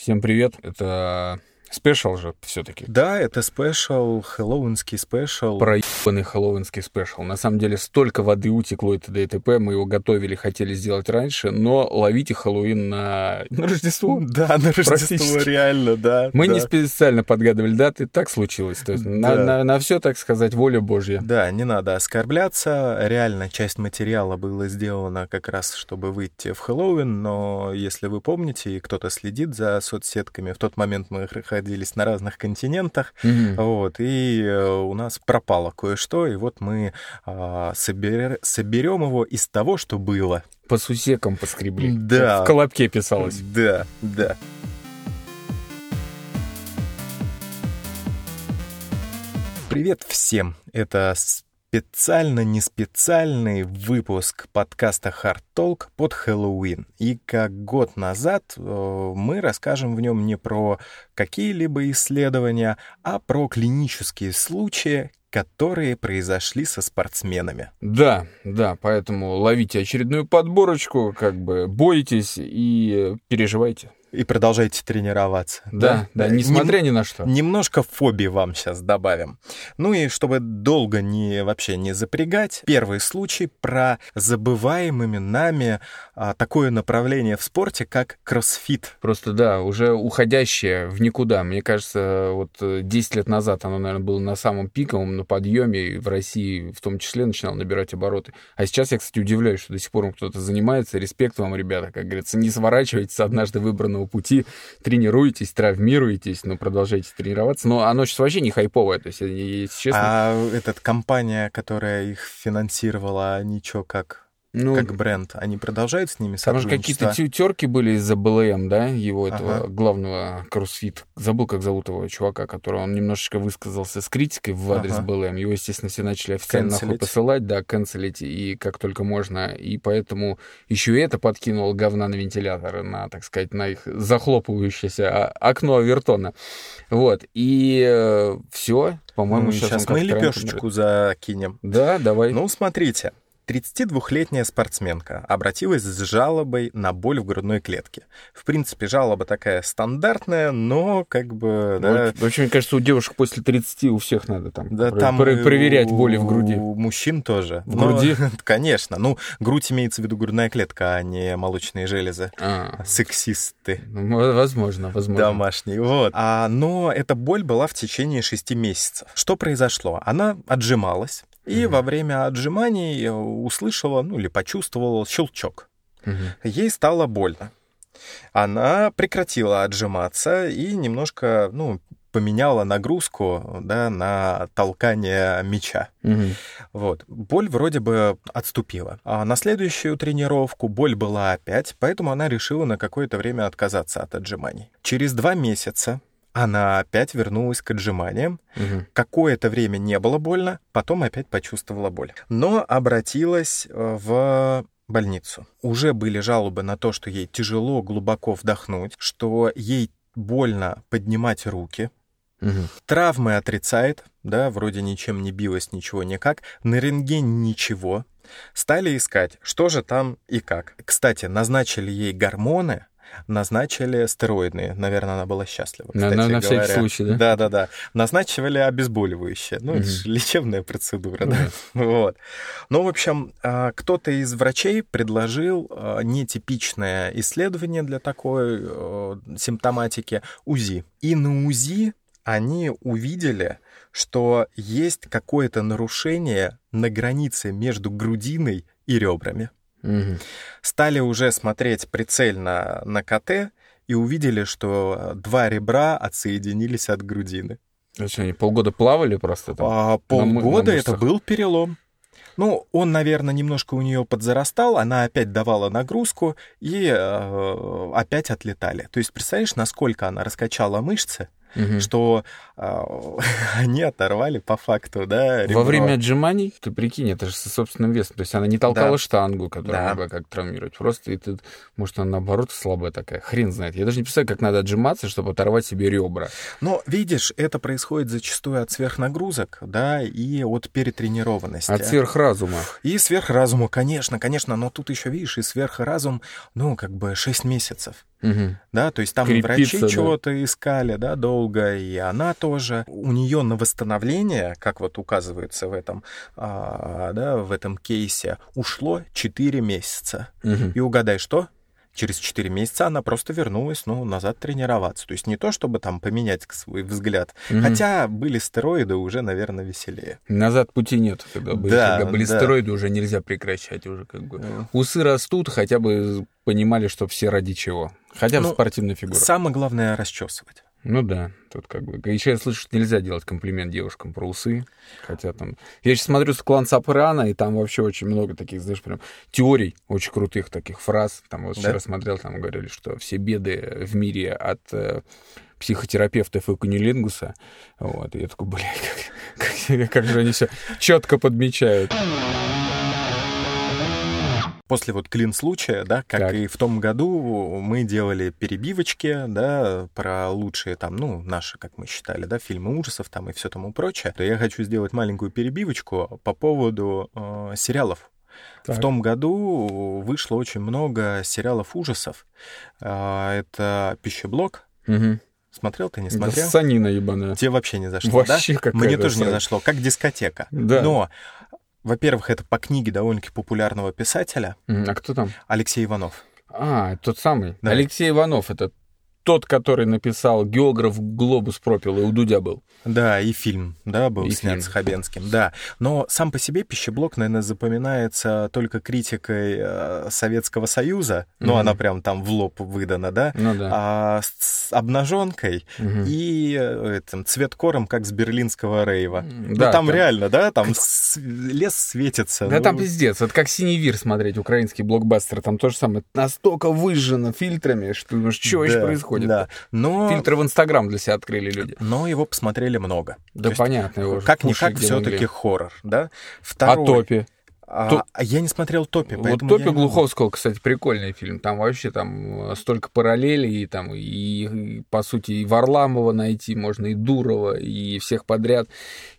Всем привет. Это special же все-таки. Да, это special, хэллоуинский special. Проебанный хэллоуинский спешл. На самом деле столько воды утекло и т.д. и т.п. Мы его готовили, хотели сделать раньше, но ловите Хэллоуин на, на Рождество. Да, на Рождество, реально, да. Мы да. не специально подгадывали даты, так случилось. То есть да. на, на, на все, так сказать, воля Божья. Да, не надо оскорбляться. Реально, часть материала была сделана как раз, чтобы выйти в Хэллоуин, но если вы помните, и кто-то следит за соцсетками, в тот момент мы находились на разных континентах, Мгм. вот, и э, у нас пропало кое-что, и вот мы а, собер- соберем его из того, что было. По сусекам поскребли. Да. В колобке писалось. Да, да. Привет всем! Это специально не специальный выпуск подкаста Hard Talk под Хэллоуин. И как год назад э, мы расскажем в нем не про какие-либо исследования, а про клинические случаи, которые произошли со спортсменами. Да, да, поэтому ловите очередную подборочку, как бы бойтесь и переживайте. И продолжайте тренироваться. Да, да, несмотря ни на что. Немножко фобии вам сейчас добавим. Ну и чтобы долго не вообще не запрягать, первый случай про забываемыми нами а, такое направление в спорте, как кроссфит. Просто, да, уже уходящее в никуда. Мне кажется, вот э, 10 лет назад оно, наверное, было на самом пиковом, на подъеме, в России в том числе начинало набирать обороты. А сейчас я, кстати, удивляюсь, что до сих пор кто-то занимается. Респект вам, ребята, как говорится, не сворачивайтесь однажды выбранного пути, тренируйтесь, травмируйтесь, но продолжайте тренироваться. Но оно сейчас вообще не хайповое, то есть, если честно... А этот компания, которая их финансировала, чё, как, ну, как бренд, они продолжают с ними Там же какие-то сотрудничество? терки были из-за БЛМ, да, его этого Ага. главного кроссфит. Забыл, как зовут его чувака, который он немножечко высказался с критикой в адрес Ага. БЛМ. Его, естественно, все начали официально нахуй Канцелить. посылать, да, канцелить, и как только можно. И поэтому еще и это подкинуло говна на вентиляторы, на, так сказать, на их захлопывающееся о- окно Авертона. Вот, и все, по-моему, Ну, сейчас, сейчас мы лепешечку закинем. Да, давай. Ну, смотрите. 32-летняя спортсменка обратилась с жалобой на боль в грудной клетке. В принципе, жалоба такая стандартная, но как бы... да, Вот, вообще, мне кажется, у девушек после 30 у всех надо там, да, про- там про- проверять боли в груди. У мужчин тоже. В Но, груди? Конечно. Ну, грудь имеется в виду грудная клетка, а не молочные железы. А, Сексисты ну, возможно, возможно. домашние. Вот. А, но эта боль была в течение шести месяцев. Что произошло? Она отжималась, и Мгм. во время отжиманий э, услышала, ну или почувствовала щелчок. Мгм. Ей стало больно. Она прекратила отжиматься и немножко, ну, поменяла нагрузку, да, на толкание мяча. Мгм. Вот. Боль вроде бы отступила. А на следующую тренировку боль была опять, поэтому она решила на какое-то время отказаться от отжиманий. Через два месяца она опять вернулась к отжиманиям. Мгм. Какое-то время не было больно, потом опять почувствовала боль. Но обратилась э, в больницу. Уже были жалобы на то, что ей тяжело глубоко вдохнуть, что ей больно поднимать руки, Мгм. Травмы отрицает, да, вроде ничем не билась, ничего никак. На рентген ничего. Стали искать, что же там и как. Кстати, назначили ей гормоны, назначили стероидные. Наверное, она была счастлива. Кстати на- на всякий случай, да? Да-да-да. Назначивали обезболивающее. Ну, это Мгм. же лечебная процедура, да. да. Вот. Ну, в общем, а, кто-то из врачей предложил а, нетипичное исследование для такой э, симптоматики УЗИ. И на УЗИ они увидели, что есть какое-то нарушение на границе между грудиной и ребрами. Стали уже смотреть прицельно на КТ и увидели, что два ребра отсоединились от грудины. А что, они полгода плавали просто там? А, на полгода это был перелом. Ну, он, наверное, немножко у нее подзарастал, она опять давала нагрузку и э, опять отлетали. То есть, представляешь, насколько она раскачала мышцы, Мгм. что они оторвали по факту, да, Во ребро. время отжиманий, ты прикинь, это же со собственным весом. То есть она не толкала Да. штангу, которая Да. могла как травмировать. Просто и ты, может, она наоборот слабая такая. Хрен знает. Я даже не представляю, как надо отжиматься, чтобы оторвать себе ребра. Но, видишь, это происходит зачастую от сверхнагрузок, да, и от перетренированности. От сверхразума. И сверхразуму, конечно, конечно, но тут еще, видишь, и сверхразум, ну, как бы 6 месяцев. Мгм. да, то есть там и Крепится, врачи да. чего-то искали, да, долго, и она тоже. У нее на восстановление, как вот указывается в этом, а, да, в этом кейсе, ушло 4 месяца. Мгм. И угадай, что? Через 4 месяца она просто вернулась, ну, назад тренироваться. То есть не то, чтобы там поменять свой взгляд. Мгм. Хотя были стероиды, уже, наверное, веселее. Назад пути нет. Когда были, Да, когда были да. стероиды, уже нельзя прекращать. Уже как бы. Усы растут, хотя бы понимали, что все ради чего. Хотя бы Ну, спортивная фигура. Самое главное расчесывать. Ну да, тут как бы... Еще я слышу, что нельзя делать комплимент девушкам про усы. Хотя там... Я сейчас смотрю клан Сопрано, и там вообще очень много таких, знаешь, прям теорий, очень крутых таких фраз. Там вот Да? вчера смотрел, там говорили, что все беды в мире от э, психотерапевтов и кунилингуса. Вот, и я такой, блядь, как, как, как же они все четко подмечают. После вот клин случая, да, как Так. и в том году мы делали перебивочки, да, про лучшие там, ну, наши, как мы считали, да, фильмы ужасов там и все тому прочее. То я хочу сделать маленькую перебивочку по поводу э, сериалов. Так. В том году вышло очень много сериалов ужасов. А, Это «Пищеблок». Мгм. Смотрел ты, не Да смотрел? Санина ебаная. Тебе вообще не зашло, да? Вообще какая Мне тоже не зашло. Как дискотека. Да. Но, во-первых, это по книге довольно-таки популярного писателя А кто там? Алексей Иванов. А, тот самый. Да. Алексей Иванов, это тот, который написал «Географ глобус пропил» и у Дудя был. Да, и фильм, да, был И снят фильм. с Хабенским, да. Но сам по себе пищеблок, наверное, запоминается только критикой э, Советского Союза, ну, Мгм. она прям там в лоб выдана, да, Ну да. а с обнаженкой Мгм. и э, этим цветкором, как с берлинского рейва. Ну, да, там, там- реально, да, там с- лес светится. Да ну, там пиздец. Это как «Синий вир» смотреть, украинский блокбастер. Там то же самое. Настолько выжжено фильтрами, что думаешь, что да, происходит? Да, но, Фильтры в Инстаграм для себя открыли люди. но его посмотрели много. Да То есть, понятно. его Как-никак все-таки хоррор, да? А Второй, Топи? А, а я не смотрел Топи, Вот Топи не. Глуховского, кстати, прикольный фильм. Там вообще там э, столько параллелей, и там и, по сути и Варламова найти можно, и Дурова, и всех подряд.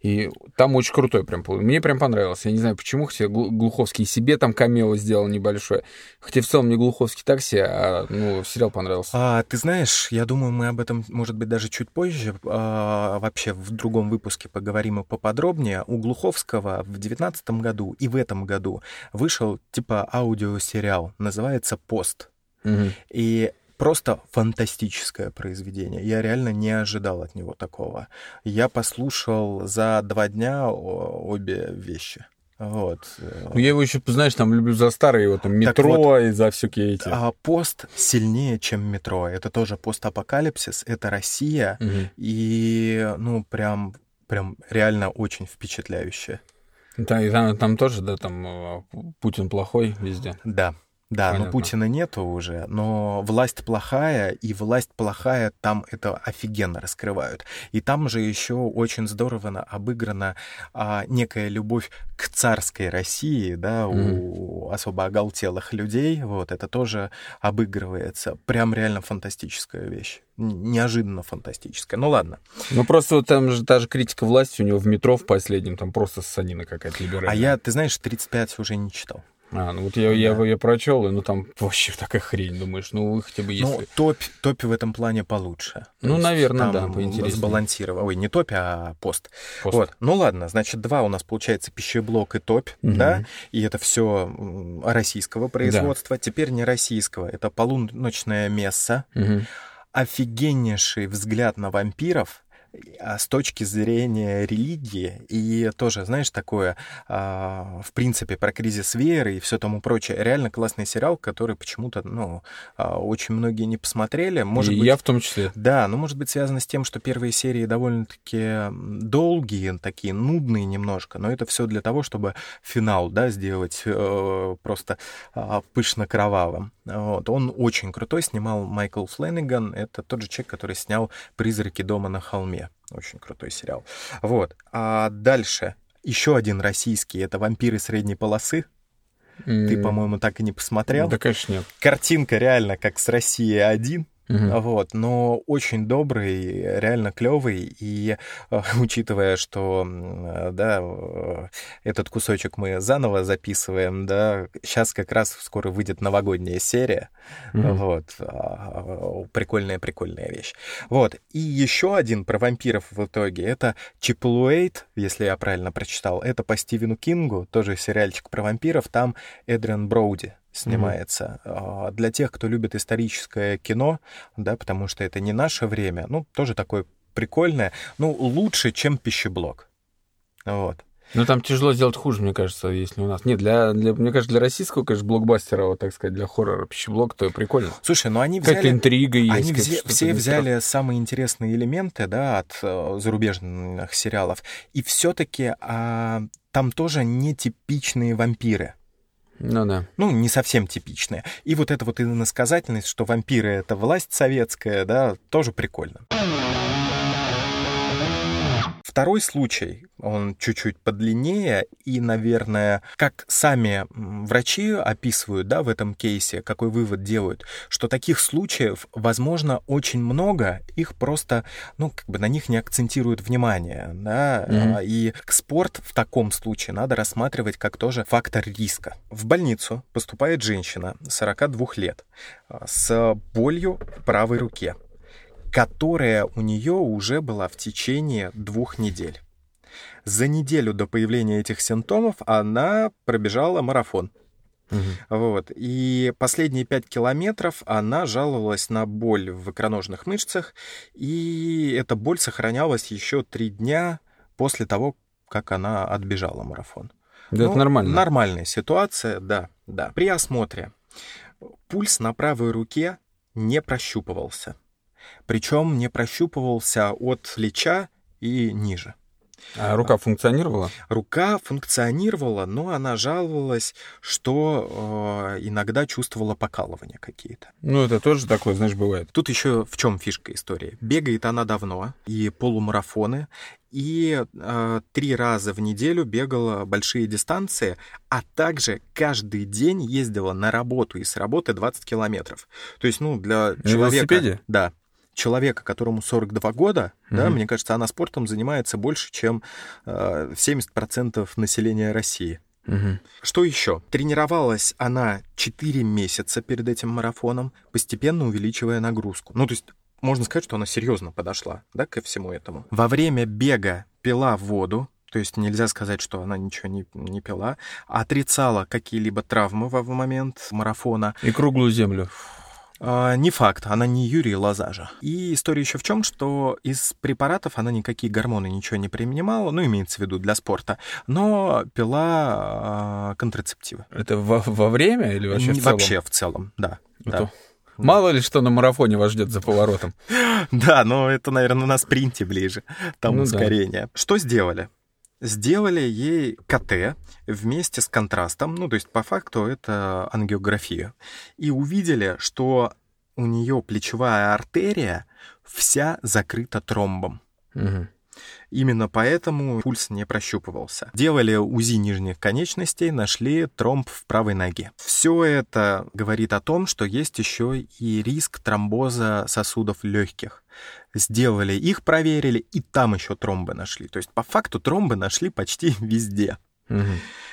И там очень крутой прям. Мне прям понравилось. Я не знаю почему, хотя Глу- Глуховский себе там камео сделал небольшое. Хотя в целом не Глуховский такси, а ну, сериал понравился. А, ты знаешь, я думаю, мы об этом, может быть, даже чуть позже, а, вообще в другом выпуске поговорим поподробнее. У Глуховского в девятнадцатом году и в этом году вышел типа аудиосериал, называется «Пост». Мгм. И просто фантастическое произведение. Я реально не ожидал от него такого. Я послушал за два дня обе вещи. Вот. Ну, я его еще, знаешь, там люблю за старые его там метро и за всякие эти. А пост сильнее, чем метро. Это тоже постапокалипсис, это Россия. Мгм. И, ну, прям, прям реально очень впечатляюще. Там, там тоже, да, там э, Путин плохой везде. Да, да, Понятно. но Путина нету уже, но власть плохая, и власть плохая там это офигенно раскрывают. И там же еще очень здорово на- обыграна а, некая любовь к царской России, да, у особо оголтелых людей, вот, это тоже обыгрывается. Прям реально фантастическая вещь. Неожиданно фантастическая. Ну ладно. Ну, просто вот там же та же критика власти у него в метро в последнем, там просто ссанина какая-то либеральная. А я, ты знаешь, 35 уже не читал. А, ну вот я, я, Да. я прочел, и ну там вообще такая хрень, думаешь, ну вы хотя бы если... Ну, топь, топи в этом плане получше. Ну, есть наверное, там да, поинтереснее. Сбалансировано. Ой, не топи, а пост. Пост. Вот. Ну ладно, значит, два у нас получается пищеблок и топь, Мгм. да, и это все российского производства. Теперь не российского, это полуночное место, Мгм. офигеннейший взгляд на вампиров с точки зрения религии и тоже, знаешь, такое, а, в принципе, про кризис веры и все тому прочее. Реально классный сериал, который почему-то, ну, а, очень многие не посмотрели. Может И быть, я в том числе. да, ну, может быть, связано с тем, что первые серии довольно-таки долгие, такие нудные немножко, но это все для того, чтобы финал, да, сделать э, просто а, пышно-кровавым. Вот. Он очень крутой, снимал Майкл Фленниган, это тот же человек, который снял «Призраки дома на холме». Очень крутой сериал. Вот. А дальше еще один российский, это «Вампиры средней полосы». Ты, по-моему, так и не посмотрел. Да, конечно, нет. Картинка реально как с России один. Угу. Вот, но очень добрый, реально клевый. И э, учитывая, что да, э, этот кусочек мы заново записываем, да, сейчас как раз скоро выйдет новогодняя серия. Угу. Вот, а, прикольная, прикольная вещь. Вот, и еще один про вампиров в итоге, это Чиплуэйт, если я правильно прочитал, это по Стивену Кингу, тоже сериальчик про вампиров, там Эдриан Броуди снимается. Mm-hmm. Для тех, кто любит историческое кино, да, потому что это не наше время, ну, тоже такое прикольное, ну, лучше, чем пищеблок. Вот. Ну, там тяжело сделать хуже, мне кажется, если у нас. Нет, для, для мне кажется, для российского, конечно, блокбастера, вот так сказать, для хоррора пищеблок, то прикольно. Слушай, ну они взяли... Как интрига есть. Они взе... все взяли самые интересные элементы, да, от э, зарубежных сериалов. И все таки а, там тоже нетипичные вампиры. Ну да. Ну, не совсем типичные. И вот эта вот иносказательность, что вампиры — это власть советская, да, тоже прикольно. Второй случай, он чуть-чуть подлиннее, и, наверное, как сами врачи описывают, да, в этом кейсе, какой вывод делают, что таких случаев, возможно, очень много, их просто, ну, как бы на них не акцентируют внимание, да, mm-hmm. и спорт в таком случае надо рассматривать как тоже фактор риска. В больницу поступает женщина 42 лет а, с болью в правой руке которая у нее уже была в течение двух недель. За неделю до появления этих симптомов она пробежала марафон. Угу. Вот. И последние пять километров она жаловалась на боль в икроножных мышцах, и эта боль сохранялась еще три дня после того, как она отбежала марафон. Да, ну, это нормально. Нормальная ситуация, да, да. При осмотре пульс на правой руке не прощупывался. Причем не прощупывался от плеча и ниже. А рука функционировала? Рука функционировала, но она жаловалась, что э, иногда чувствовала покалывания какие-то. Ну, это тоже такое, знаешь, бывает. Тут еще в чем фишка истории? Бегает она давно, и полумарафоны, и э, три раза в неделю бегала большие дистанции, а также каждый день ездила на работу и с работы 20 километров. То есть, ну, для на человека... велосипеде? Да, человека, которому 42 года, mm-hmm. да, мне кажется, она спортом занимается больше, чем э, 70% населения России. Угу. Что еще? Тренировалась она 4 месяца перед этим марафоном, постепенно увеличивая нагрузку. Ну, то есть можно сказать, что она серьезно подошла да, ко всему этому. Во время бега пила воду, то есть нельзя сказать, что она ничего не, не пила, отрицала какие-либо травмы во момент марафона. И круглую землю. А, не факт, она не Юрий Лазажа. И история еще в чем, что из препаратов она никакие гормоны ничего не принимала, ну, имеется в виду для спорта, но пила а, контрацептивы. Это во, во время или вообще в целом? Вообще в целом, да. Это... да. Мало ли что на марафоне вас ждет за поворотом. Да, но это, наверное, на спринте ближе, там ну, ускорение. Что сделали? Сделали ей КТ вместе с контрастом, ну, то есть по факту это ангиография, и увидели, что у нее плечевая артерия вся закрыта тромбом. Угу. Именно поэтому пульс не прощупывался. Делали УЗИ нижних конечностей, нашли тромб в правой ноге. Все это говорит о том, что есть еще и риск тромбоза сосудов легких. Сделали их, проверили, и там еще тромбы нашли. То есть по факту тромбы нашли почти везде. Угу.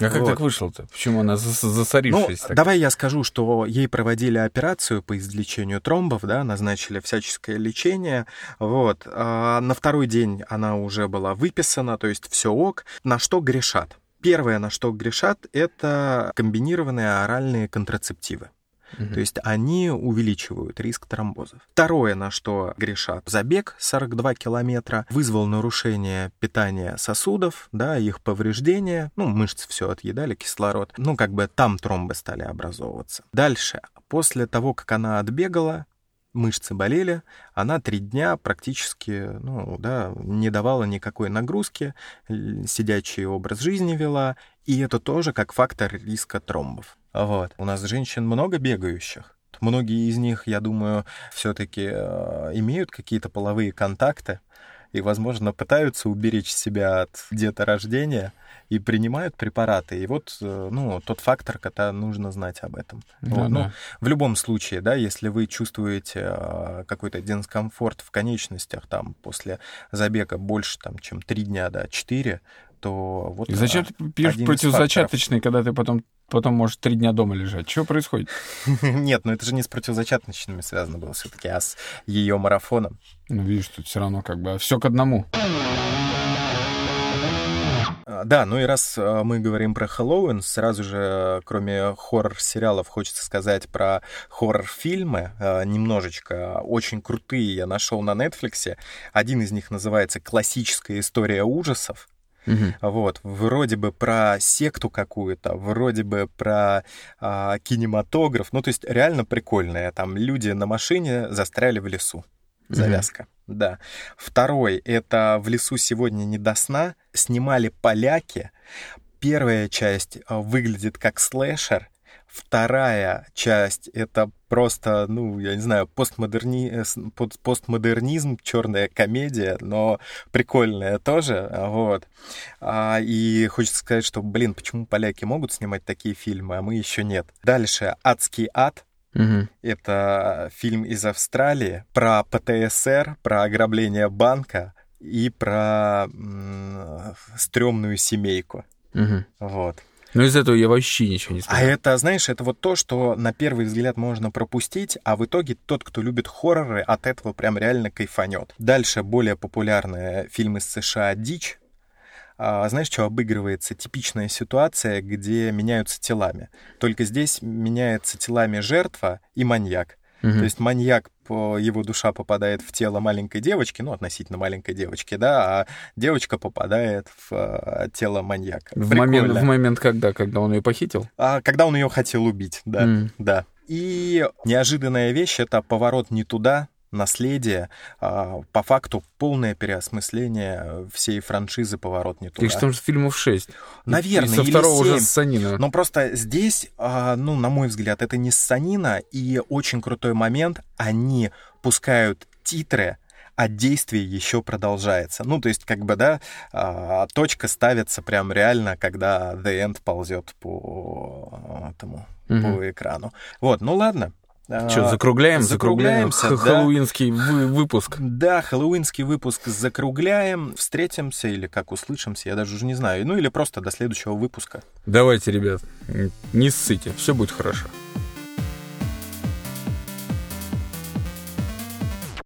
А как вот. так вышло-то? Почему она засорившись? Ну, так? давай я скажу, что ей проводили операцию по излечению тромбов, да, назначили всяческое лечение, вот. А на второй день она уже была выписана, то есть все ок. На что грешат? Первое, на что грешат, это комбинированные оральные контрацептивы. Угу. То есть они увеличивают риск тромбозов. Второе, на что грешат, забег 42 километра вызвал нарушение питания сосудов, да, их повреждение, ну, мышцы все отъедали, кислород, ну, как бы там тромбы стали образовываться. Дальше, после того, как она отбегала, мышцы болели, она три дня практически, ну, да, не давала никакой нагрузки, сидячий образ жизни вела, и это тоже как фактор риска тромбов. Вот. У нас женщин много бегающих. Многие из них, я думаю, все-таки э, имеют какие-то половые контакты. И, возможно, пытаются уберечь себя от деторождения и принимают препараты. И вот, э, ну, тот фактор, когда нужно знать об этом. Да, вот, ну, да. в любом случае, да, если вы чувствуете э, какой-то дискомфорт в конечностях там после забега больше, там, чем 3 дня, да, 4, то вот... И зачем э, ты пьешь один из противозачаточный, когда ты потом, потом можешь три дня дома лежать? Что происходит? Нет, ну это же не с противозачаточными связано было все-таки, а с ее марафоном. Ну, видишь, тут все равно как бы все к одному. А, Да, ну и раз а, мы говорим про Хэллоуин, сразу же, а, кроме хоррор-сериалов, хочется сказать про хоррор-фильмы а, немножечко. Очень крутые я нашел на Нетфликсе. Один из них называется «Классическая история ужасов». Мгм. Вот, вроде бы про секту какую-то, вроде бы про а, кинематограф. Ну, то есть реально прикольное. Там люди на машине застряли в лесу. Завязка. Да. Второй — это «В лесу сегодня не до сна». Снимали поляки. Первая часть а, выглядит как слэшер. Вторая часть — это просто, ну, я не знаю, постмодерни... э, постмодернизм, черная комедия, но прикольная тоже, а, вот. А, и хочется сказать, что, блин, почему поляки могут снимать такие фильмы, а мы еще нет. Дальше «Адский ад», Мгм. это фильм из Австралии про ПТСР, про ограбление банка и про м, стрёмную семейку. Мгм. Вот. Но из этого я вообще ничего не А смотрел. это, знаешь, это вот то, что на первый взгляд можно пропустить, а в итоге тот, кто любит хорроры, от этого прям реально кайфанет. Дальше более популярные фильмы из США «Дичь». А, знаешь, что обыгрывается? Типичная ситуация, где меняются телами. Только здесь меняется телами жертва и маньяк. Мгм. То есть маньяк, его душа попадает в тело маленькой девочки, ну, относительно маленькой девочки, да, а девочка попадает в э, тело маньяка. в, момент, в момент когда? Когда он ее похитил? А, когда он ее хотел убить, да, М. да. И неожиданная вещь — это поворот не туда, наследие, а, по факту полное переосмысление всей франшизы «Поворот не туда». Их же там фильмов шесть. Наверное, И со или второго уже семь. ссанина. Но просто здесь, а, ну, на мой взгляд, это не ссанина, и очень крутой момент, они пускают титры, а действие еще продолжается. Ну, то есть, как бы, да, а, точка ставится прям реально, когда The End ползет по а, этому, Мгм. по экрану. Вот, ну ладно. Что, А, закругляем? Закругляем закругляемся, да. хэллоуинский вы- выпуск. Да, хэллоуинский выпуск закругляем, встретимся или как услышимся, я даже уже не знаю. Ну или просто до следующего выпуска. Давайте, ребят, не ссыте, все будет хорошо.